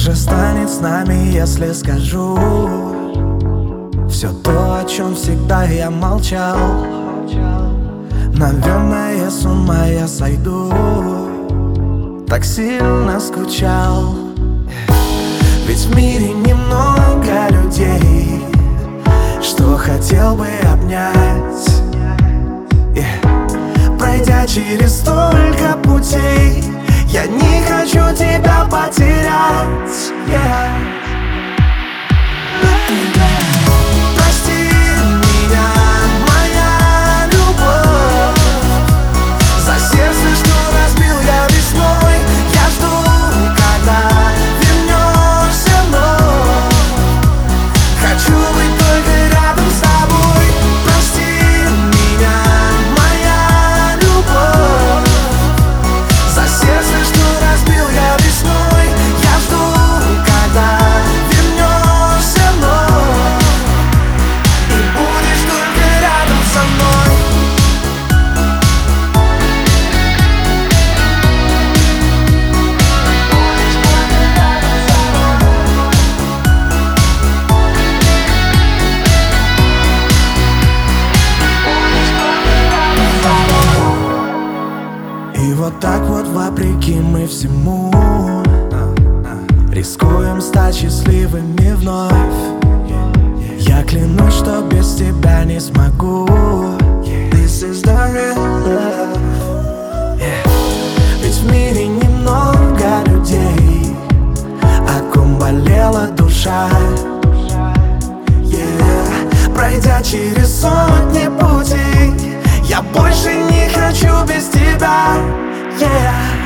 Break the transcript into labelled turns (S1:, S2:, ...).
S1: же станет с нами, если скажу. Все то, о чем всегда я молчал. Наверное, с ума я сойду. Так сильно скучал. Ведь в мире немного людей. Что хотел бы обнять. Пройдя через столько путей Я не хочу тебя потерять yeah. И вот так вот вопреки мы всему Рискуем стать счастливыми вновь Я клянусь, что без тебя не смогу This is the real love yeah. Ведь в мире немного людей О ком болела душа. Пройдя через сотни путей Я больше не хочу без тебя yeah.